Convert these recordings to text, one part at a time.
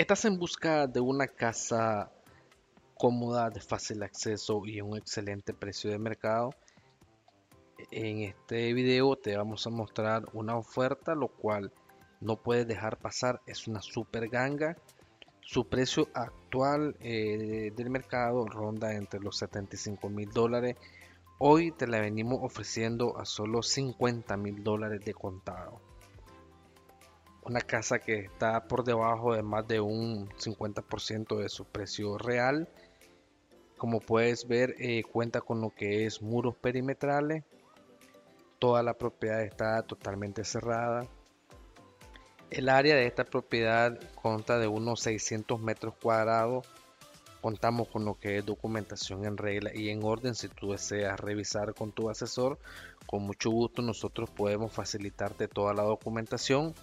¿Estás en busca de una casa cómoda, de fácil acceso y un excelente precio de mercado? En este video te vamos a mostrar una oferta, lo cual no puedes dejar pasar. Es una super ganga. Su precio actual eh, del mercado ronda entre los 75 mil dólares. Hoy te la venimos ofreciendo a solo 50 mil dólares de contado una casa que está por debajo de más de un 50% de su precio real. Como puedes ver, eh, cuenta con lo que es muros perimetrales. Toda la propiedad está totalmente cerrada. El área de esta propiedad consta de unos 600 metros cuadrados. Contamos con lo que es documentación en regla y en orden. Si tú deseas revisar con tu asesor, con mucho gusto nosotros podemos facilitarte toda la documentación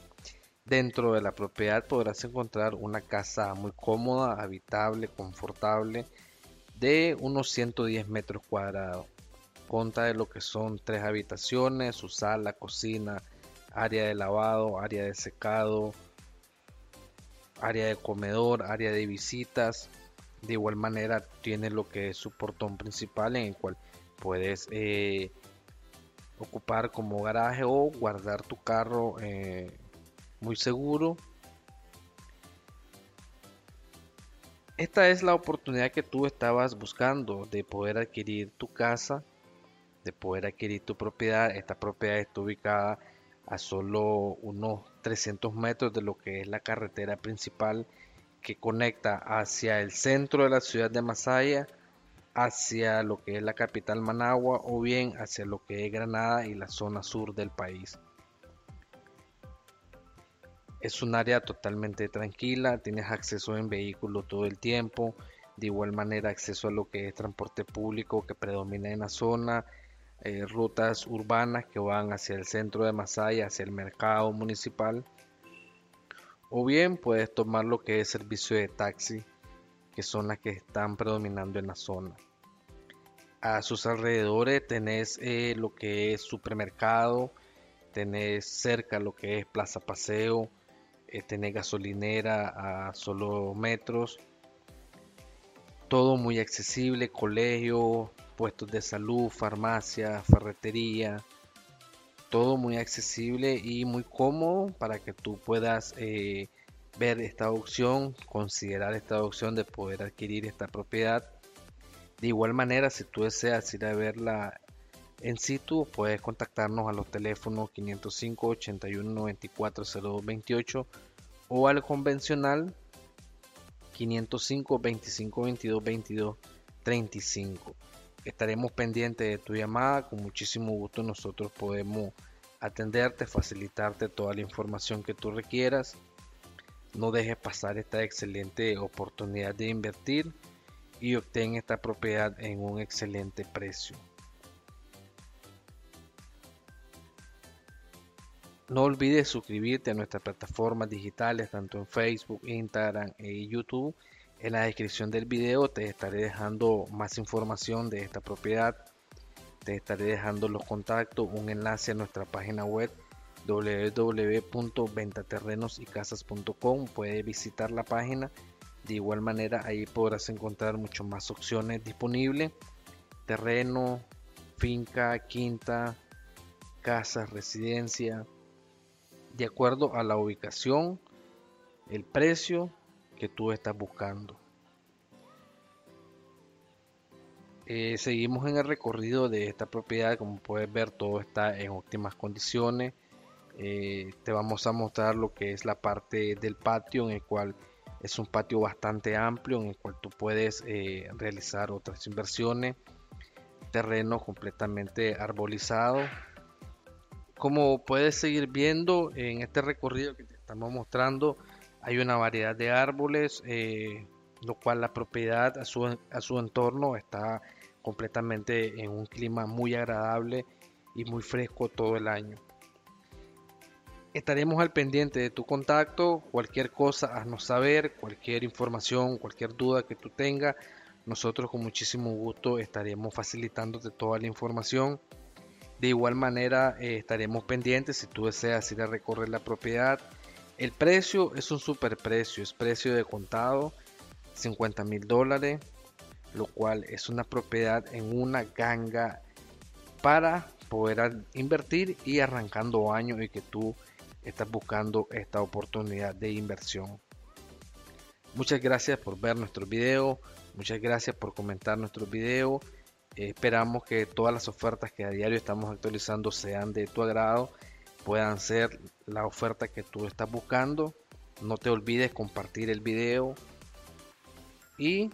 Dentro de la propiedad podrás encontrar una casa muy cómoda, habitable, confortable, de unos 110 metros cuadrados. Conta de lo que son tres habitaciones, su sala, cocina, área de lavado, área de secado, área de comedor, área de visitas. De igual manera tiene lo que es su portón principal en el cual puedes eh, ocupar como garaje o guardar tu carro eh, muy seguro. Esta es la oportunidad que tú estabas buscando de poder adquirir tu casa, de poder adquirir tu propiedad. Esta propiedad está ubicada a solo unos 300 metros de lo que es la carretera principal que conecta hacia el centro de la ciudad de Masaya, hacia lo que es la capital Managua o bien hacia lo que es Granada y la zona sur del país. Es un área totalmente tranquila, tienes acceso en vehículo todo el tiempo, de igual manera acceso a lo que es transporte público que predomina en la zona, eh, rutas urbanas que van hacia el centro de Masaya, hacia el mercado municipal, o bien puedes tomar lo que es servicio de taxi, que son las que están predominando en la zona. A sus alrededores tenés eh, lo que es supermercado, tenés cerca lo que es plaza paseo, eh, tener gasolinera a solo metros, todo muy accesible, colegio, puestos de salud, farmacia, ferretería, todo muy accesible y muy cómodo para que tú puedas eh, ver esta opción, considerar esta opción de poder adquirir esta propiedad. De igual manera, si tú deseas ir a verla en situ, puedes contactarnos a los teléfonos 505 81 94 0228 o al convencional 505 25 22 22 35. Estaremos pendientes de tu llamada, con muchísimo gusto nosotros podemos atenderte, facilitarte toda la información que tú requieras. No dejes pasar esta excelente oportunidad de invertir y obtén esta propiedad en un excelente precio. No olvides suscribirte a nuestras plataformas digitales, tanto en Facebook, Instagram y YouTube. En la descripción del video te estaré dejando más información de esta propiedad. Te estaré dejando los contactos, un enlace a nuestra página web www.ventaterrenosycasas.com. Puedes visitar la página. De igual manera ahí podrás encontrar mucho más opciones disponibles. Terreno, finca, quinta, casas, residencia, de acuerdo a la ubicación, el precio que tú estás buscando. Eh, seguimos en el recorrido de esta propiedad, como puedes ver todo está en óptimas condiciones. Eh, te vamos a mostrar lo que es la parte del patio, en el cual es un patio bastante amplio, en el cual tú puedes eh, realizar otras inversiones. Terreno completamente arbolizado, como puedes seguir viendo en este recorrido que te estamos mostrando, hay una variedad de árboles, eh, lo cual la propiedad a su, a su entorno está completamente en un clima muy agradable y muy fresco todo el año. Estaremos al pendiente de tu contacto, cualquier cosa haznos saber, cualquier información, cualquier duda que tú tengas, nosotros con muchísimo gusto estaremos facilitándote toda la información de igual manera eh, estaremos pendientes si tú deseas ir a recorrer la propiedad. El precio es un super precio, es precio de contado, 50 mil dólares, lo cual es una propiedad en una ganga para poder invertir y arrancando años y que tú estás buscando esta oportunidad de inversión. Muchas gracias por ver nuestro video, muchas gracias por comentar nuestro video. Esperamos que todas las ofertas que a diario estamos actualizando sean de tu agrado, puedan ser la oferta que tú estás buscando. No te olvides compartir el video y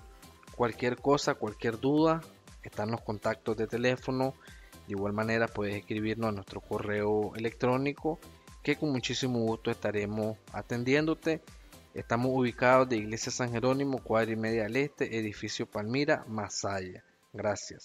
cualquier cosa, cualquier duda, están los contactos de teléfono. De igual manera puedes escribirnos a nuestro correo electrónico que con muchísimo gusto estaremos atendiéndote. Estamos ubicados de Iglesia San Jerónimo, cuadra y media al este, edificio Palmira, Masaya. Gracias.